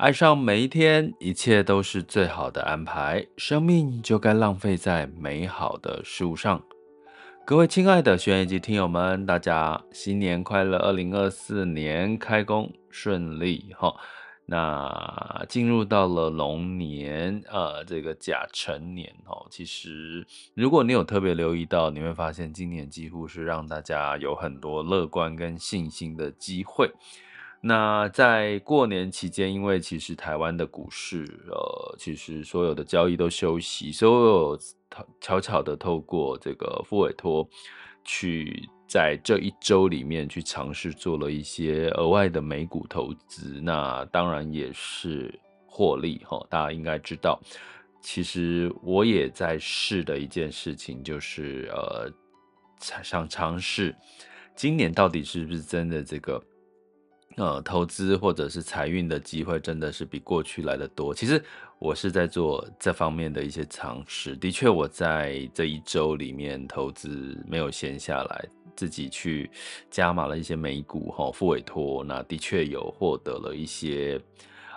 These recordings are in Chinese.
爱上每一天，一切都是最好的安排。生命就该浪费在美好的事物上。各位亲爱的学员以及听友们，大家新年快乐！二零二四年开工顺利哈。那进入到了龙年，呃，这个甲辰年哦。其实，如果你有特别留意到，你会发现今年几乎是让大家有很多乐观跟信心的机会。那在过年期间，因为其实台湾的股市，呃，其实所有的交易都休息，所有悄悄的透过这个复委托，去在这一周里面去尝试做了一些额外的美股投资，那当然也是获利哈。大家应该知道，其实我也在试的一件事情，就是呃，想尝试今年到底是不是真的这个。呃，投资或者是财运的机会真的是比过去来的多。其实我是在做这方面的一些尝试。的确，我在这一周里面投资没有闲下来，自己去加码了一些美股哈，付委托，那的确有获得了一些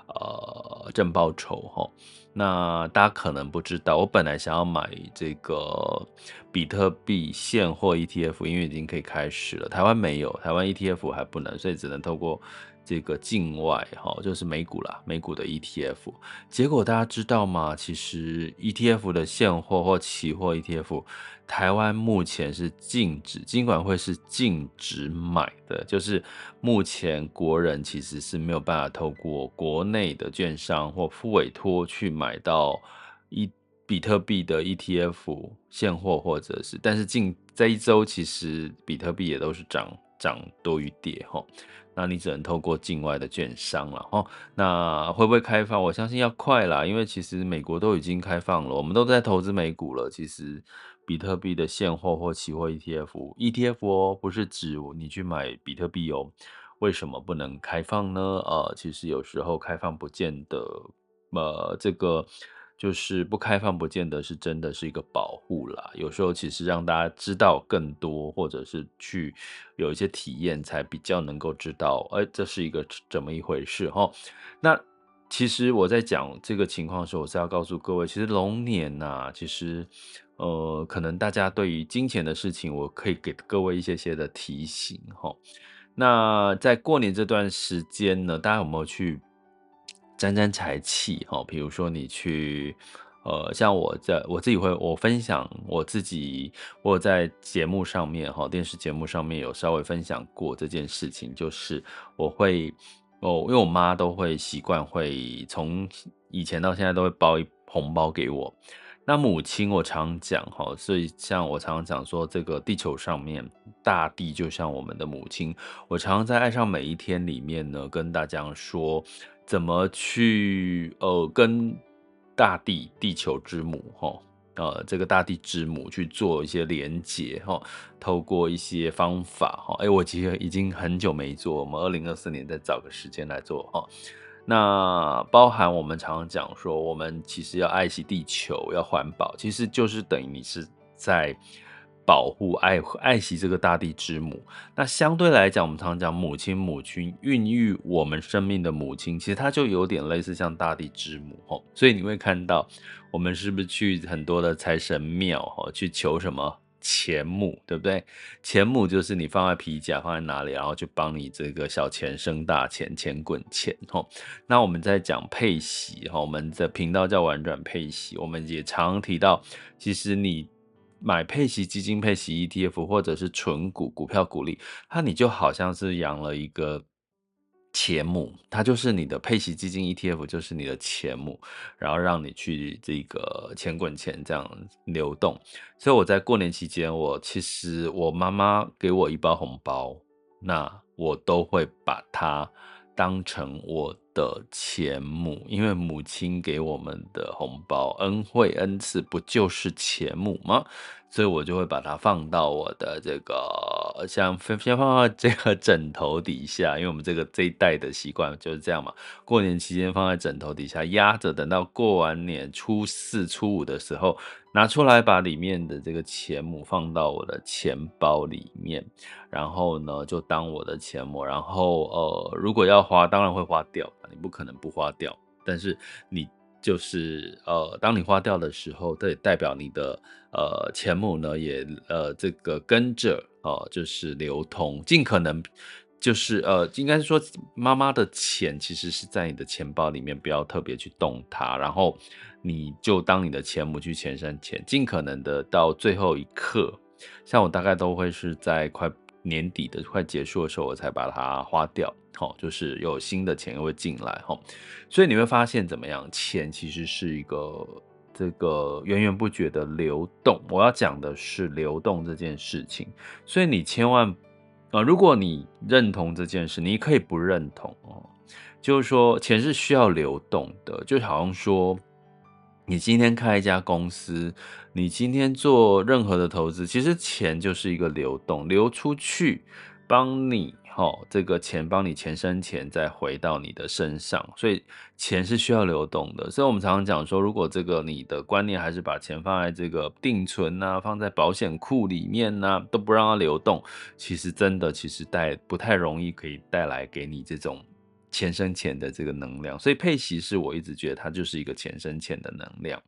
呃正报酬哈。那大家可能不知道，我本来想要买这个比特币现货 ETF，因为已经可以开始了。台湾没有，台湾 ETF 还不能，所以只能透过这个境外哈，就是美股啦，美股的 ETF。结果大家知道吗？其实 ETF 的现货或期货 ETF。台湾目前是禁止，金管会是禁止买的，就是目前国人其实是没有办法透过国内的券商或副委托去买到一比特币的 ETF 现货，或者是，但是近这一周其实比特币也都是涨涨多于跌哈，那你只能透过境外的券商了哈，那会不会开放？我相信要快啦，因为其实美国都已经开放了，我们都在投资美股了，其实。比特币的现货或期货 ETF，ETF 哦，不是指你去买比特币哦。为什么不能开放呢？呃，其实有时候开放不见得，呃，这个就是不开放不见得是真的是一个保护啦。有时候其实让大家知道更多，或者是去有一些体验，才比较能够知道，哎，这是一个怎么一回事哈。那其实我在讲这个情况的时候，我是要告诉各位，其实龙年呐、其实。呃，可能大家对于金钱的事情，我可以给各位一些些的提醒哈。那在过年这段时间呢，大家有没有去沾沾财气哈？比如说你去，呃，像我在我自己会，我分享我自己，我在节目上面哈，电视节目上面有稍微分享过这件事情，就是我会哦，因为我妈都会习惯会从以前到现在都会包一红包给我。那母亲，我常讲哈，所以像我常常讲说，这个地球上面，大地就像我们的母亲。我常常在爱上每一天里面呢，跟大家说，怎么去呃跟大地、地球之母哈，呃这个大地之母去做一些连接哈，透过一些方法哈，哎，我其实已经很久没做，我们二零二四年再找个时间来做哈。那包含我们常常讲说，我们其实要爱惜地球，要环保，其实就是等于你是在保护、爱爱惜这个大地之母。那相对来讲，我们常常讲母亲、母亲孕育我们生命的母亲，其实它就有点类似像大地之母吼。所以你会看到，我们是不是去很多的财神庙吼，去求什么？钱母对不对？钱母就是你放在皮夹，放在哪里，然后就帮你这个小钱生大钱，钱滚钱吼。那我们在讲配息哈，我们的频道叫玩转配息，我们也常提到，其实你买配息基金、配息 ETF 或者是纯股股票股利，它你就好像是养了一个。钱母，它就是你的配息基金 ETF，就是你的钱母，然后让你去这个钱滚钱这样流动。所以我在过年期间，我其实我妈妈给我一包红包，那我都会把它当成我的钱母，因为母亲给我们的红包、恩惠、恩赐，不就是钱母吗？所以我就会把它放到我的这个，像先放到这个枕头底下，因为我们这个这一代的习惯就是这样嘛。过年期间放在枕头底下压着，等到过完年初四、初五的时候拿出来，把里面的这个钱母放到我的钱包里面，然后呢就当我的钱母。然后呃，如果要花，当然会花掉，你不可能不花掉，但是你。就是呃，当你花掉的时候，这也代表你的呃钱母呢也呃这个跟着哦、呃，就是流通，尽可能就是呃，应该是说妈妈的钱其实是在你的钱包里面，不要特别去动它，然后你就当你的钱母去钱生钱，尽可能的到最后一刻，像我大概都会是在快年底的快结束的时候，我才把它花掉。好，就是有新的钱又会进来，哈，所以你会发现怎么样？钱其实是一个这个源源不绝的流动。我要讲的是流动这件事情，所以你千万啊，如果你认同这件事，你可以不认同哦。就是说，钱是需要流动的，就好像说，你今天开一家公司，你今天做任何的投资，其实钱就是一个流动，流出去帮你。好，这个钱帮你钱生钱，再回到你的身上，所以钱是需要流动的。所以我们常常讲说，如果这个你的观念还是把钱放在这个定存啊，放在保险库里面呢、啊，都不让它流动，其实真的其实带不太容易可以带来给你这种钱生钱的这个能量。所以配息是我一直觉得它就是一个钱生钱的能量。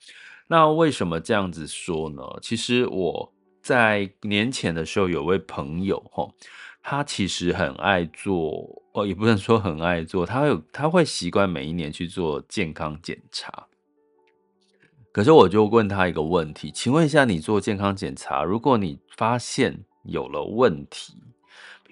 那为什么这样子说呢？其实我在年前的时候有位朋友哈。他其实很爱做，哦，也不能说很爱做，他有他会习惯每一年去做健康检查。可是我就问他一个问题，请问一下，你做健康检查，如果你发现有了问题，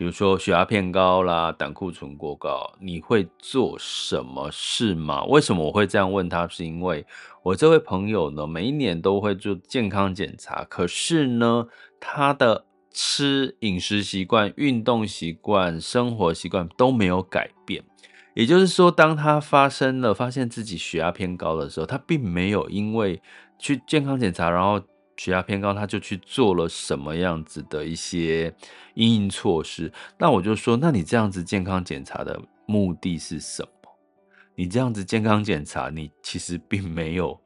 比如说血压偏高啦，胆固醇过高，你会做什么事吗？为什么我会这样问他？是因为我这位朋友呢，每一年都会做健康检查，可是呢，他的。吃饮食习惯、运动习惯、生活习惯都没有改变，也就是说，当他发生了发现自己血压偏高的时候，他并没有因为去健康检查，然后血压偏高，他就去做了什么样子的一些因应措施。那我就说，那你这样子健康检查的目的是什么？你这样子健康检查，你其实并没有。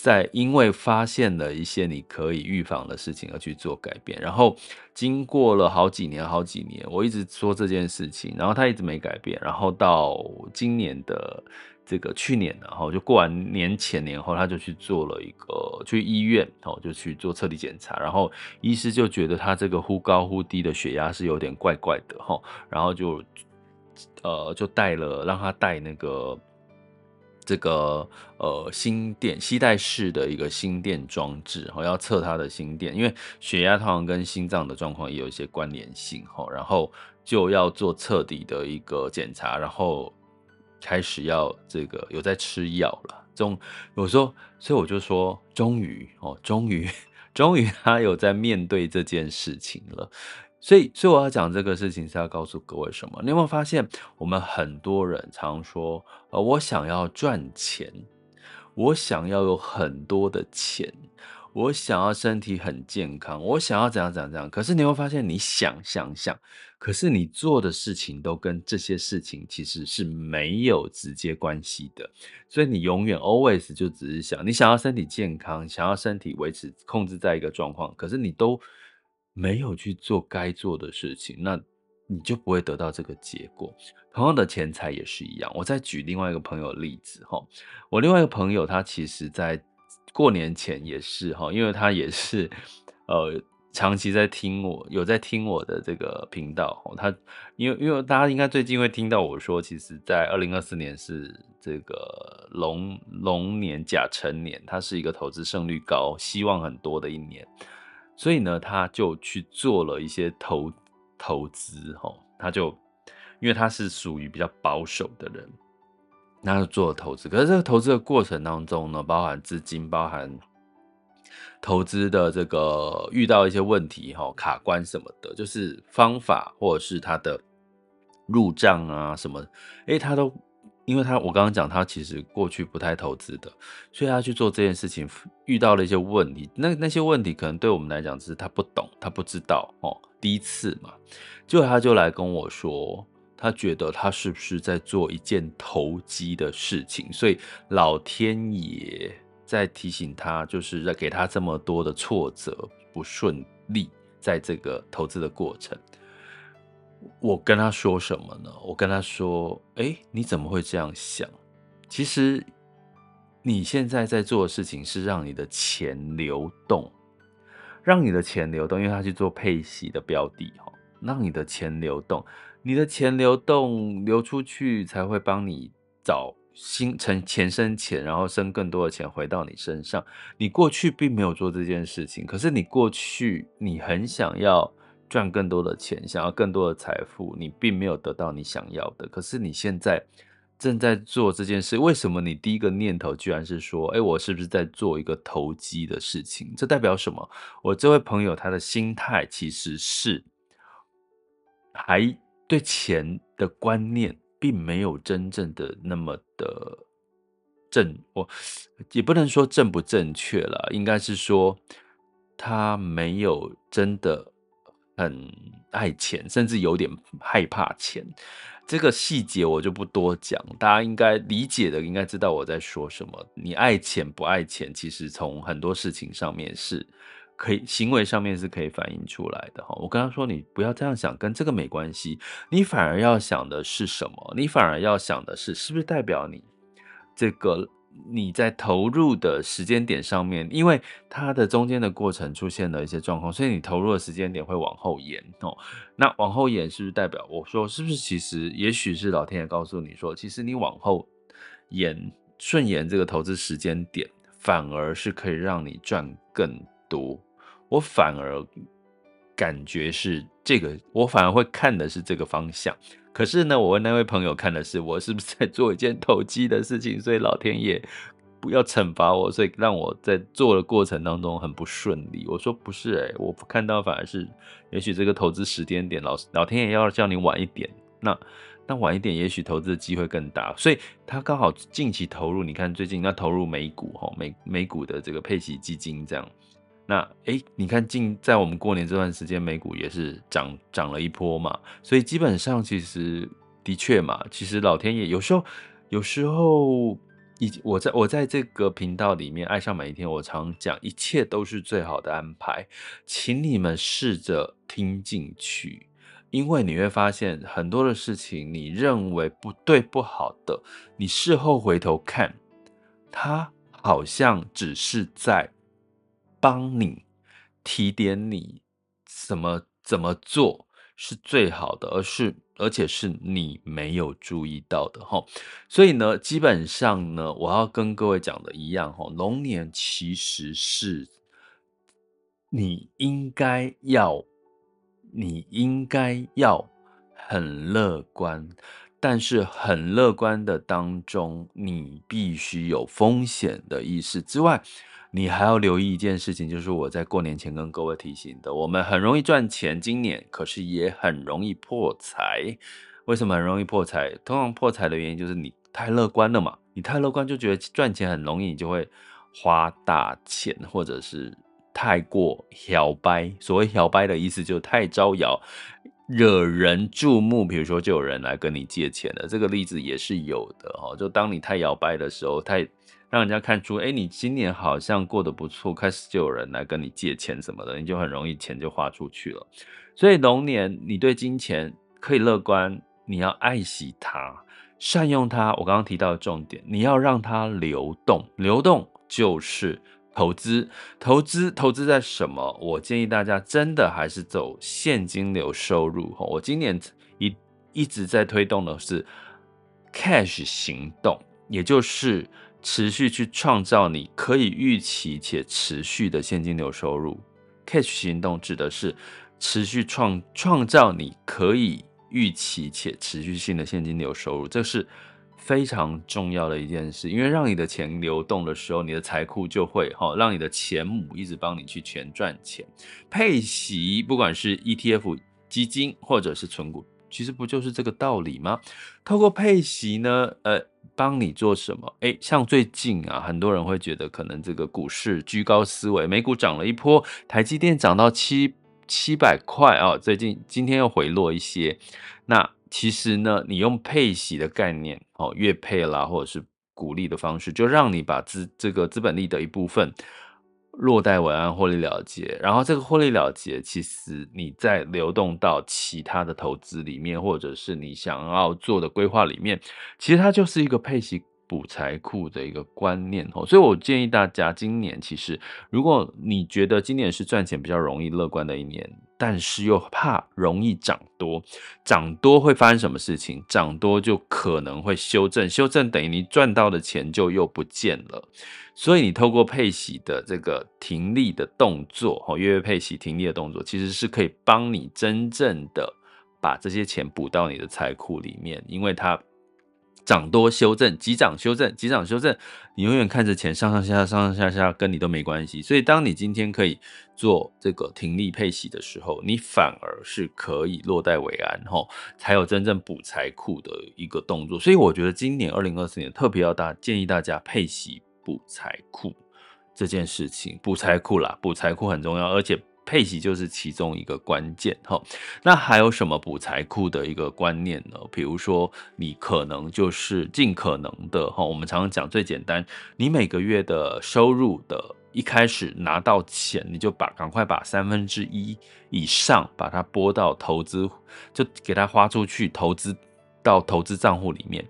在因为发现了一些你可以预防的事情而去做改变，然后经过了好几年、好几年，我一直说这件事情，然后他一直没改变，然后到今年的这个去年，然后就过完年前年后，他就去做了一个去医院，哦，就去做彻底检查，然后医师就觉得他这个忽高忽低的血压是有点怪怪的，哈，然后就呃就带了让他带那个。这个呃心电携带式的一个心电装置，哈，要测他的心电，因为血压通常跟心脏的状况也有一些关联性，哈，然后就要做彻底的一个检查，然后开始要这个有在吃药了，终我说，所以我就说，终于哦，终于终于他有在面对这件事情了。所以，所以我要讲这个事情是要告诉各位什么？你有没有发现，我们很多人常说，呃，我想要赚钱，我想要有很多的钱，我想要身体很健康，我想要怎样怎样怎样。可是你会发现，你想想想，可是你做的事情都跟这些事情其实是没有直接关系的。所以你永远 always 就只是想，你想要身体健康，想要身体维持控制在一个状况，可是你都。没有去做该做的事情，那你就不会得到这个结果。同样的钱财也是一样。我再举另外一个朋友的例子哈，我另外一个朋友他其实在过年前也是哈，因为他也是呃长期在听我，有在听我的这个频道。他因为因为大家应该最近会听到我说，其实在二零二四年是这个龙龙年甲辰年，它是一个投资胜率高、希望很多的一年。所以呢，他就去做了一些投投资，哈，他就因为他是属于比较保守的人，那就做了投资。可是这个投资的过程当中呢，包含资金，包含投资的这个遇到一些问题，哈，卡关什么的，就是方法或者是他的入账啊什么，诶，他都因为他我刚刚讲他其实过去不太投资的，所以他去做这件事情遇到了一些问题。那那些问题可能对我们来讲只是他不懂，他不知道哦，第一次嘛，结果他就来跟我说，他觉得他是不是在做一件投机的事情，所以老天爷在提醒他，就是在给他这么多的挫折不顺利，在这个投资的过程。我跟他说什么呢？我跟他说：“哎，你怎么会这样想？其实你现在在做的事情是让你的钱流动，让你的钱流动，因为他去做配息的标的哈，让你的钱流动，你的钱流动流出去才会帮你找新成钱生钱，然后生更多的钱回到你身上。你过去并没有做这件事情，可是你过去你很想要。”赚更多的钱，想要更多的财富，你并没有得到你想要的。可是你现在正在做这件事，为什么你第一个念头居然是说：“诶，我是不是在做一个投机的事情？”这代表什么？我这位朋友他的心态其实是还对钱的观念并没有真正的那么的正，我也不能说正不正确了，应该是说他没有真的。很爱钱，甚至有点害怕钱。这个细节我就不多讲，大家应该理解的，应该知道我在说什么。你爱钱不爱钱，其实从很多事情上面是可以，行为上面是可以反映出来的哈。我跟他说，你不要这样想，跟这个没关系。你反而要想的是什么？你反而要想的是，是不是代表你这个？你在投入的时间点上面，因为它的中间的过程出现了一些状况，所以你投入的时间点会往后延哦。那往后延是不是代表我说是不是？其实也许是老天爷告诉你说，其实你往后延顺延这个投资时间点，反而是可以让你赚更多。我反而感觉是这个，我反而会看的是这个方向。可是呢，我问那位朋友看的是我是不是在做一件投机的事情，所以老天爷不要惩罚我，所以让我在做的过程当中很不顺利。我说不是诶，我看到反而是，也许这个投资时间点，老老天爷要叫你晚一点，那那晚一点，也许投资的机会更大。所以他刚好近期投入，你看最近那投入美股哈，美美股的这个配息基金这样。那诶，你看，近在我们过年这段时间，美股也是涨涨了一波嘛，所以基本上其实的确嘛，其实老天爷有时候有时候，以我在我在这个频道里面，爱上每一天，我常讲，一切都是最好的安排，请你们试着听进去，因为你会发现很多的事情，你认为不对不好的，你事后回头看，它好像只是在。帮你提点你怎么怎么做是最好的，而是而且是你没有注意到的哈。所以呢，基本上呢，我要跟各位讲的一样哈，龙年其实是你应该要，你应该要很乐观。但是很乐观的当中，你必须有风险的意识之外，你还要留意一件事情，就是我在过年前跟各位提醒的，我们很容易赚钱，今年可是也很容易破财。为什么很容易破财？通常破财的原因就是你太乐观了嘛，你太乐观就觉得赚钱很容易，你就会花大钱，或者是太过摇摆。所谓摇摆的意思就是太招摇。惹人注目，比如说就有人来跟你借钱了，这个例子也是有的哦。就当你太摇摆的时候，太让人家看出，哎，你今年好像过得不错，开始就有人来跟你借钱什么的，你就很容易钱就花出去了。所以龙年你对金钱可以乐观，你要爱惜它，善用它。我刚刚提到的重点，你要让它流动，流动就是。投资，投资，投资在什么？我建议大家真的还是走现金流收入。我今年一一直在推动的是 cash 行动，也就是持续去创造你可以预期且持续的现金流收入。cash 行动指的是持续创创造你可以预期且持续性的现金流收入，这是。非常重要的一件事，因为让你的钱流动的时候，你的财库就会哈，让你的钱母一直帮你去钱赚钱。配息，不管是 ETF 基金或者是存股其实不就是这个道理吗？透过配息呢，呃，帮你做什么？诶，像最近啊，很多人会觉得可能这个股市居高思维，美股涨了一波，台积电涨到七七百块啊，最近今天又回落一些。那其实呢，你用配息的概念哦，月配啦，或者是鼓励的方式，就让你把资这个资本利的一部分。落袋为安，获利了结。然后这个获利了结，其实你再流动到其他的投资里面，或者是你想要做的规划里面，其实它就是一个配息补财库的一个观念哦。所以我建议大家，今年其实如果你觉得今年是赚钱比较容易、乐观的一年，但是又怕容易涨多，涨多会发生什么事情？涨多就可能会修正，修正等于你赚到的钱就又不见了。所以你透过配息的这个停利的动作，哦，月月配息停利的动作，其实是可以帮你真正的把这些钱补到你的财库里面，因为它涨多修正，急涨修正，急涨修正，你永远看着钱上上下下，上上下下，跟你都没关系。所以当你今天可以做这个停利配息的时候，你反而是可以落袋为安，吼，才有真正补财库的一个动作。所以我觉得今年二零二四年特别要大建议大家配息。补财库这件事情，补财库啦，补财库很重要，而且配息就是其中一个关键哈。那还有什么补财库的一个观念呢？比如说，你可能就是尽可能的哈，我们常常讲最简单，你每个月的收入的一开始拿到钱，你就把赶快把三分之一以上把它拨到投资，就给它花出去，投资到投资账户里面。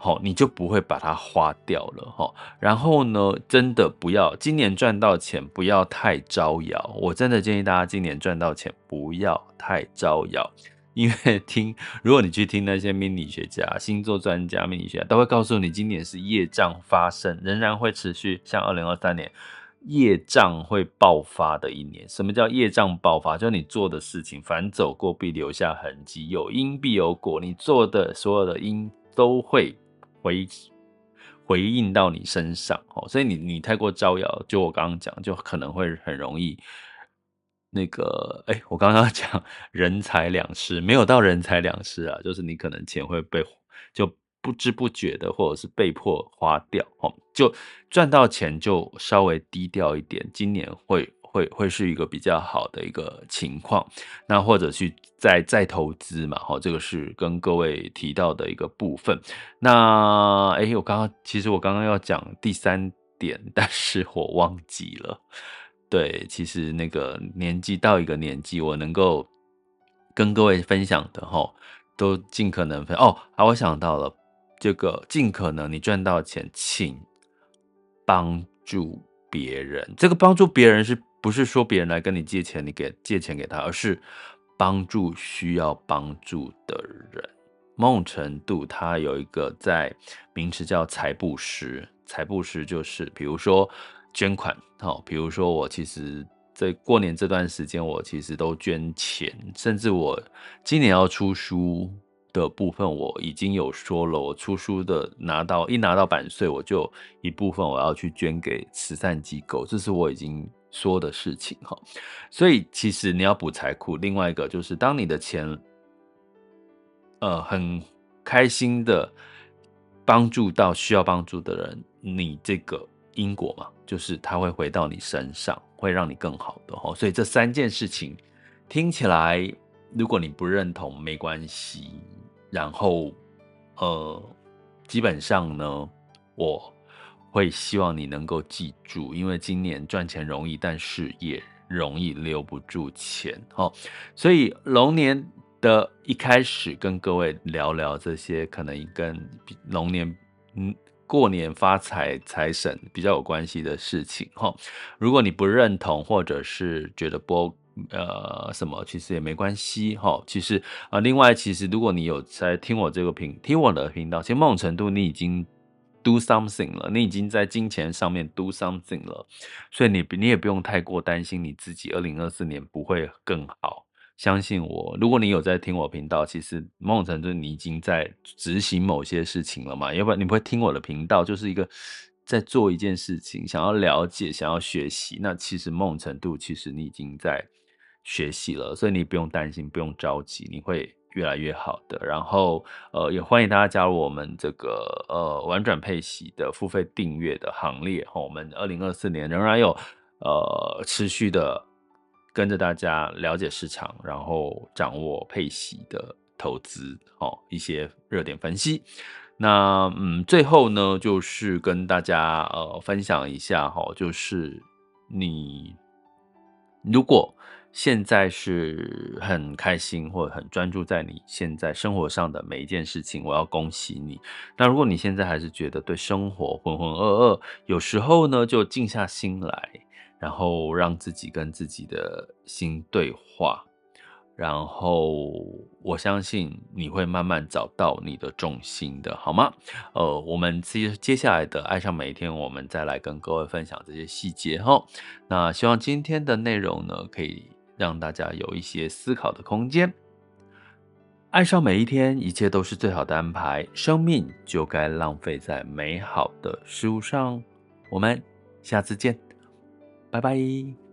好，你就不会把它花掉了哈。然后呢，真的不要今年赚到钱不要太招摇。我真的建议大家今年赚到钱不要太招摇，因为听如果你去听那些命理学家、星座专家、命理学家都会告诉你，今年是业障发生，仍然会持续，像二零二三年业障会爆发的一年。什么叫业障爆发？就是你做的事情，凡走过必留下痕迹，有因必有果，你做的所有的因都会。回回应到你身上哦，所以你你太过招摇，就我刚刚讲，就可能会很容易那个，哎，我刚刚讲人财两失，没有到人财两失啊，就是你可能钱会被就不知不觉的，或者是被迫花掉哦，就赚到钱就稍微低调一点，今年会。会会是一个比较好的一个情况，那或者去再再投资嘛，哈，这个是跟各位提到的一个部分。那哎，我刚刚其实我刚刚要讲第三点，但是我忘记了。对，其实那个年纪到一个年纪，我能够跟各位分享的哈，都尽可能分哦。啊，我想到了这个，尽可能你赚到钱，请帮助别人。这个帮助别人是。不是说别人来跟你借钱，你给借钱给他，而是帮助需要帮助的人。某种程度，他有一个在名词叫财布施。财布施就是，比如说捐款，好，比如说我其实在过年这段时间，我其实都捐钱，甚至我今年要出书的部分，我已经有说了，我出书的拿到一拿到版税，我就一部分我要去捐给慈善机构，这是我已经。说的事情哈，所以其实你要补财库。另外一个就是，当你的钱，呃，很开心的帮助到需要帮助的人，你这个因果嘛，就是它会回到你身上，会让你更好的哈。所以这三件事情听起来，如果你不认同没关系。然后，呃，基本上呢，我。会希望你能够记住，因为今年赚钱容易，但是也容易留不住钱，哦，所以龙年的一开始跟各位聊聊这些可能跟龙年嗯过年发财财神比较有关系的事情，哈。如果你不认同或者是觉得不呃什么，其实也没关系，哈。其实啊，另外其实如果你有在听我这个频听我的频道，其实某种程度你已经。Do something 了，你已经在金钱上面 do something 了，所以你你也不用太过担心你自己二零二四年不会更好。相信我，如果你有在听我频道，其实某种程度你已经在执行某些事情了嘛，要不然你不会听我的频道，就是一个在做一件事情，想要了解，想要学习，那其实某种程度其实你已经在学习了，所以你不用担心，不用着急，你会越来越好的。然后呃，也欢迎大家加入我们这个呃玩转配息的付费订阅的行列。哈，我们二零二四年仍然有呃持续的跟着大家了解市场，然后掌握配息的投资哦，一些热点分析。那嗯，最后呢，就是跟大家呃分享一下哈，就是你如果现在是很开心或者很专注在你现在生活上的每一件事情，我要恭喜你。那如果你现在还是觉得对生活浑浑噩噩，有时候呢，就静下心来，然后让自己跟自己的心对话。然后我相信你会慢慢找到你的重心的，好吗？呃，我们接接下来的爱上每一天，我们再来跟各位分享这些细节哈。那希望今天的内容呢，可以让大家有一些思考的空间。爱上每一天，一切都是最好的安排，生命就该浪费在美好的事物上。我们下次见，拜拜。